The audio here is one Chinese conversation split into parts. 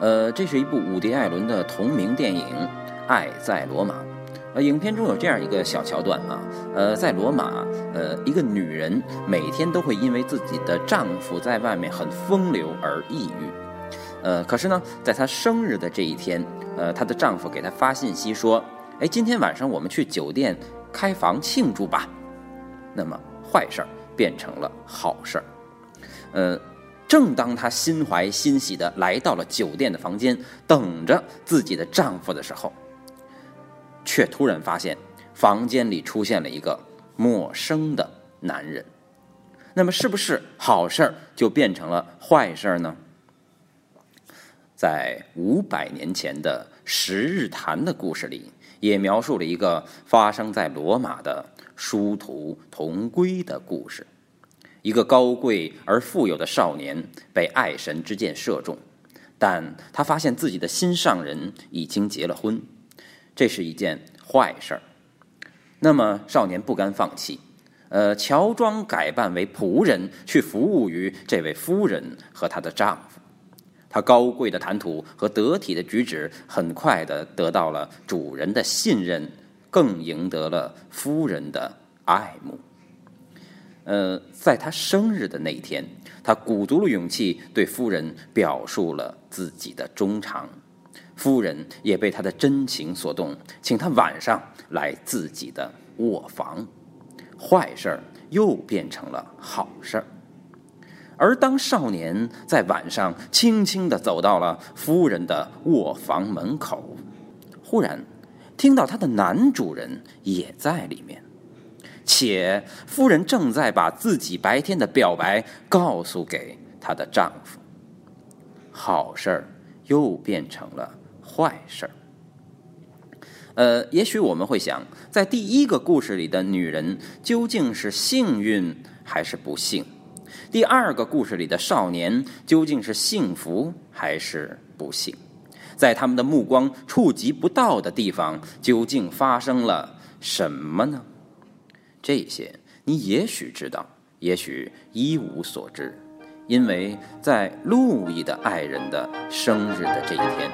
呃，这是一部伍迪·艾伦的同名电影《爱在罗马》。呃，影片中有这样一个小桥段啊，呃，在罗马，呃，一个女人每天都会因为自己的丈夫在外面很风流而抑郁。呃，可是呢，在她生日的这一天，呃，她的丈夫给她发信息说：“哎，今天晚上我们去酒店开房庆祝吧。”那么，坏事儿变成了好事儿。呃。正当她心怀欣喜的来到了酒店的房间，等着自己的丈夫的时候，却突然发现房间里出现了一个陌生的男人。那么，是不是好事儿就变成了坏事儿呢？在五百年前的十日谈的故事里，也描述了一个发生在罗马的殊途同归的故事。一个高贵而富有的少年被爱神之箭射中，但他发现自己的心上人已经结了婚，这是一件坏事儿。那么少年不甘放弃，呃，乔装改扮为仆人去服务于这位夫人和她的丈夫。他高贵的谈吐和得体的举止，很快的得到了主人的信任，更赢得了夫人的爱慕。呃，在他生日的那一天，他鼓足了勇气对夫人表述了自己的衷肠，夫人也被他的真情所动，请他晚上来自己的卧房，坏事儿又变成了好事儿。而当少年在晚上轻轻地走到了夫人的卧房门口，忽然听到他的男主人也在里面。且夫人正在把自己白天的表白告诉给她的丈夫，好事儿又变成了坏事儿。呃，也许我们会想，在第一个故事里的女人究竟是幸运还是不幸？第二个故事里的少年究竟是幸福还是不幸？在他们的目光触及不到的地方，究竟发生了什么呢？这些你也许知道，也许一无所知，因为在路易的爱人的生日的这一天，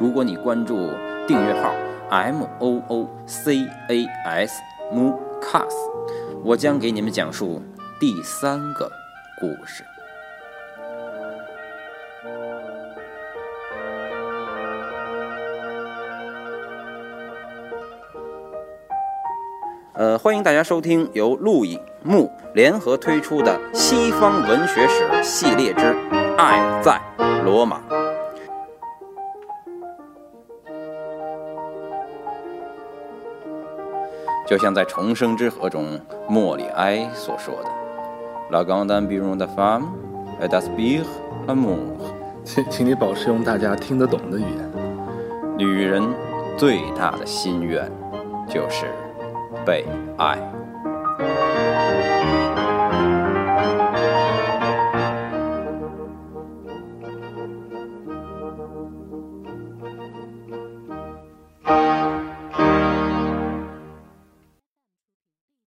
如果你关注订阅号 M O O C A S M C A S，我将给你们讲述第三个故事。呃，欢迎大家收听由路易木联合推出的西方文学史系列之《爱在罗马》。就像在《重生之河》中莫里埃所说的：“La grande ambition de femme est d'aspirer l'amour。”请，请你保持用大家听得懂的语言。女人最大的心愿就是。被爱。